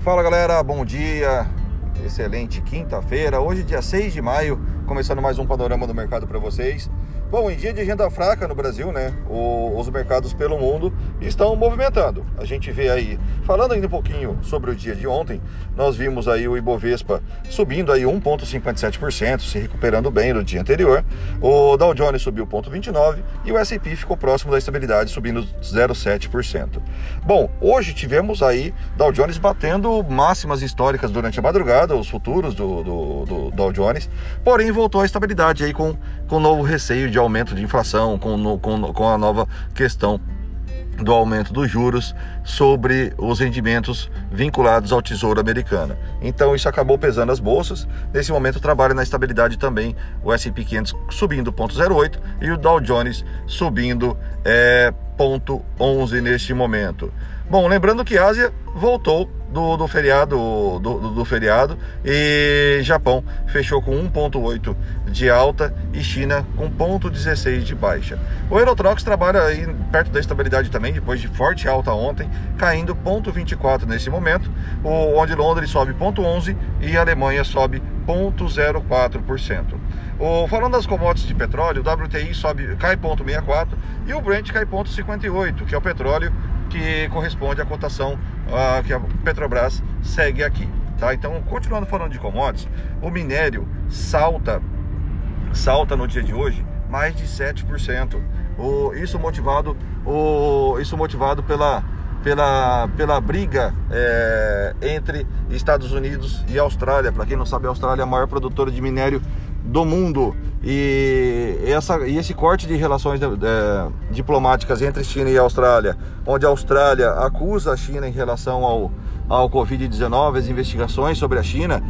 Fala galera, bom dia, excelente quinta-feira, hoje dia 6 de maio, começando mais um panorama do mercado para vocês. Bom, em dia de agenda fraca no Brasil, né, o, os mercados pelo mundo estão movimentando. A gente vê aí, falando ainda um pouquinho sobre o dia de ontem, nós vimos aí o Ibovespa subindo aí 1,57%, se recuperando bem no dia anterior. O Dow Jones subiu 0,29% e o S&P ficou próximo da estabilidade, subindo 0,7%. Bom, hoje tivemos aí Dow Jones batendo máximas históricas durante a madrugada, os futuros do, do, do Dow Jones, porém voltou à estabilidade aí com, com novo receio de aumento de inflação, com, com, com a nova questão do aumento dos juros sobre os rendimentos vinculados ao Tesouro Americano. Então isso acabou pesando as bolsas. Nesse momento trabalha na estabilidade também o S&P 500 subindo 0,08 e o Dow Jones subindo é, 0,11 neste momento. Bom, lembrando que a Ásia voltou do, do feriado do, do, feriado e Japão fechou com 1,8 de alta e China com 0,16 de baixa. O Eurotrox trabalha aí perto da estabilidade também, depois de forte alta ontem, caindo 0,24 nesse momento, onde Londres sobe 0,11 e Alemanha sobe 0,04%. O, falando das commodities de petróleo, o WTI sobe, cai 0,64 e o Brent cai 0,58, que é o petróleo que corresponde à cotação uh, que a Petrobras segue aqui. Tá? Então, continuando falando de commodities, o minério salta, salta no dia de hoje mais de 7%. O, isso motivado, o, isso motivado pela, pela, pela briga é, entre Estados Unidos e Austrália. Para quem não sabe, a Austrália é a maior produtora de minério do mundo e, essa, e esse corte de relações é, diplomáticas entre China e Austrália, onde a Austrália acusa a China em relação ao, ao Covid-19, as investigações sobre a China,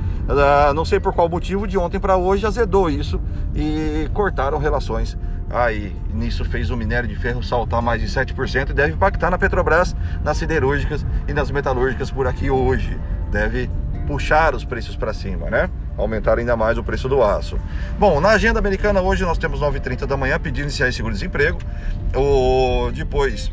não sei por qual motivo, de ontem para hoje azedou isso e cortaram relações. Aí nisso fez o minério de ferro saltar mais de 7% e deve impactar na Petrobras, nas siderúrgicas e nas metalúrgicas por aqui hoje. Deve puxar os preços para cima, né? Aumentar ainda mais o preço do aço. Bom, na agenda americana hoje nós temos 9h30 da manhã pedindo iniciar seguro-desemprego. O... Depois,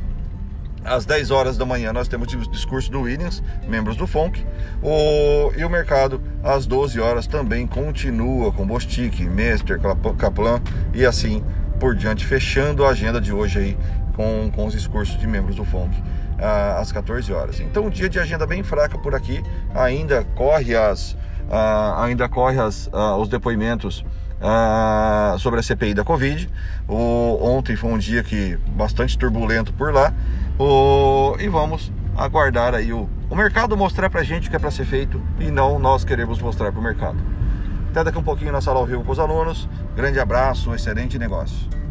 às 10 horas da manhã, nós temos o discurso do Williams, membros do FONC. O... E o mercado, às 12 horas, também continua com Bostic, Mester, Kaplan e assim por diante, fechando a agenda de hoje aí com, com os discursos de membros do FONC às 14 horas. Então, um dia de agenda bem fraca por aqui, ainda corre as, uh, ainda corre as, uh, os depoimentos uh, sobre a CPI da Covid. O, ontem foi um dia que bastante turbulento por lá. O, e vamos aguardar aí o, o mercado mostrar pra gente o que é para ser feito e não nós queremos mostrar para o mercado. Até daqui um pouquinho na sala ao vivo com os alunos. Grande abraço, excelente negócio.